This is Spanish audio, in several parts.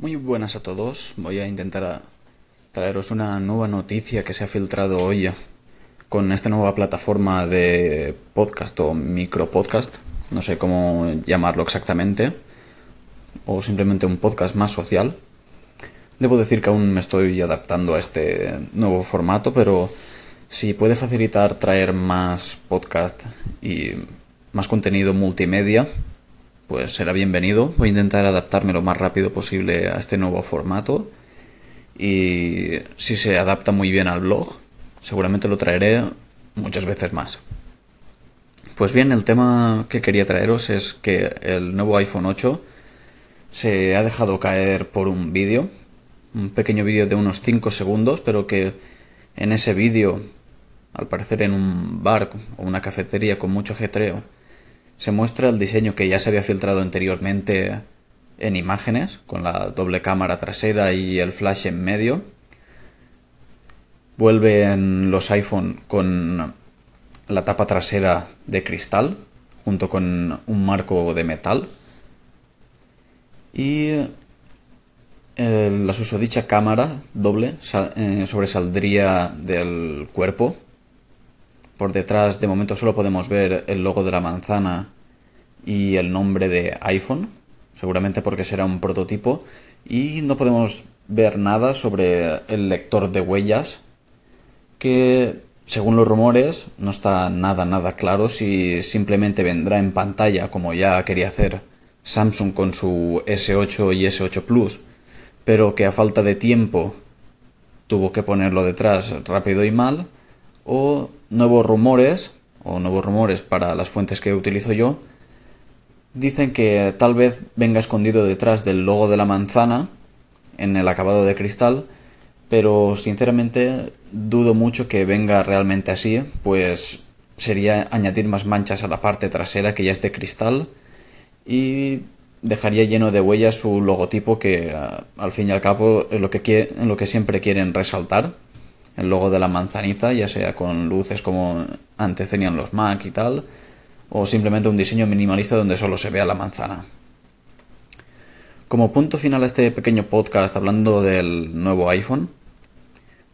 Muy buenas a todos. Voy a intentar traeros una nueva noticia que se ha filtrado hoy con esta nueva plataforma de podcast o micro podcast. No sé cómo llamarlo exactamente. O simplemente un podcast más social. Debo decir que aún me estoy adaptando a este nuevo formato, pero si puede facilitar traer más podcast y más contenido multimedia, pues será bienvenido. Voy a intentar adaptarme lo más rápido posible a este nuevo formato. Y si se adapta muy bien al blog, seguramente lo traeré muchas veces más. Pues bien, el tema que quería traeros es que el nuevo iPhone 8 se ha dejado caer por un vídeo, un pequeño vídeo de unos 5 segundos, pero que en ese vídeo, al parecer en un bar o una cafetería con mucho ajetreo, se muestra el diseño que ya se había filtrado anteriormente en imágenes, con la doble cámara trasera y el flash en medio. Vuelven los iPhone con la tapa trasera de cristal, junto con un marco de metal. Y eh, la susodicha cámara doble eh, sobresaldría del cuerpo por detrás de momento solo podemos ver el logo de la manzana y el nombre de iPhone, seguramente porque será un prototipo, y no podemos ver nada sobre el lector de huellas, que según los rumores no está nada nada claro si simplemente vendrá en pantalla como ya quería hacer Samsung con su S8 y S8 Plus, pero que a falta de tiempo tuvo que ponerlo detrás rápido y mal, o nuevos rumores, o nuevos rumores para las fuentes que utilizo yo, dicen que tal vez venga escondido detrás del logo de la manzana en el acabado de cristal, pero sinceramente dudo mucho que venga realmente así, pues sería añadir más manchas a la parte trasera que ya es de cristal y dejaría lleno de huellas su logotipo que al fin y al cabo es lo que, lo que siempre quieren resaltar el logo de la manzanita, ya sea con luces como antes tenían los Mac y tal, o simplemente un diseño minimalista donde solo se vea la manzana. Como punto final a este pequeño podcast hablando del nuevo iPhone,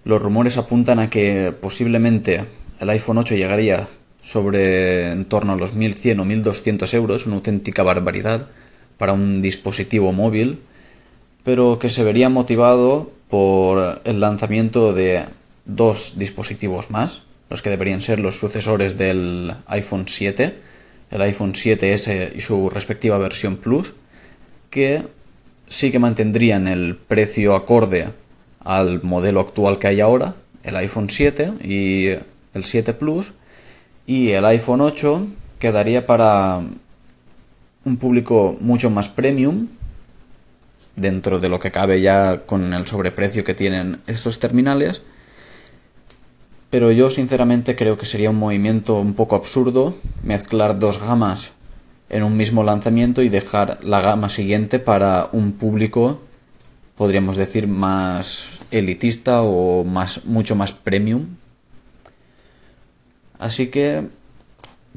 los rumores apuntan a que posiblemente el iPhone 8 llegaría sobre en torno a los 1100 o 1200 euros, una auténtica barbaridad para un dispositivo móvil, pero que se vería motivado por el lanzamiento de dos dispositivos más, los que deberían ser los sucesores del iPhone 7, el iPhone 7S y su respectiva versión Plus, que sí que mantendrían el precio acorde al modelo actual que hay ahora, el iPhone 7 y el 7 Plus, y el iPhone 8 quedaría para un público mucho más premium, dentro de lo que cabe ya con el sobreprecio que tienen estos terminales, pero yo sinceramente creo que sería un movimiento un poco absurdo mezclar dos gamas en un mismo lanzamiento y dejar la gama siguiente para un público, podríamos decir, más elitista o más, mucho más premium. Así que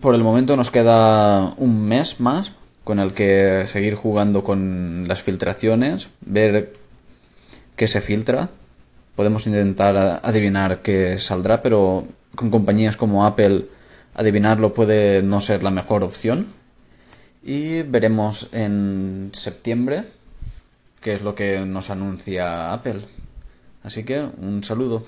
por el momento nos queda un mes más con el que seguir jugando con las filtraciones, ver qué se filtra podemos intentar adivinar qué saldrá, pero con compañías como Apple adivinarlo puede no ser la mejor opción. Y veremos en septiembre qué es lo que nos anuncia Apple. Así que un saludo.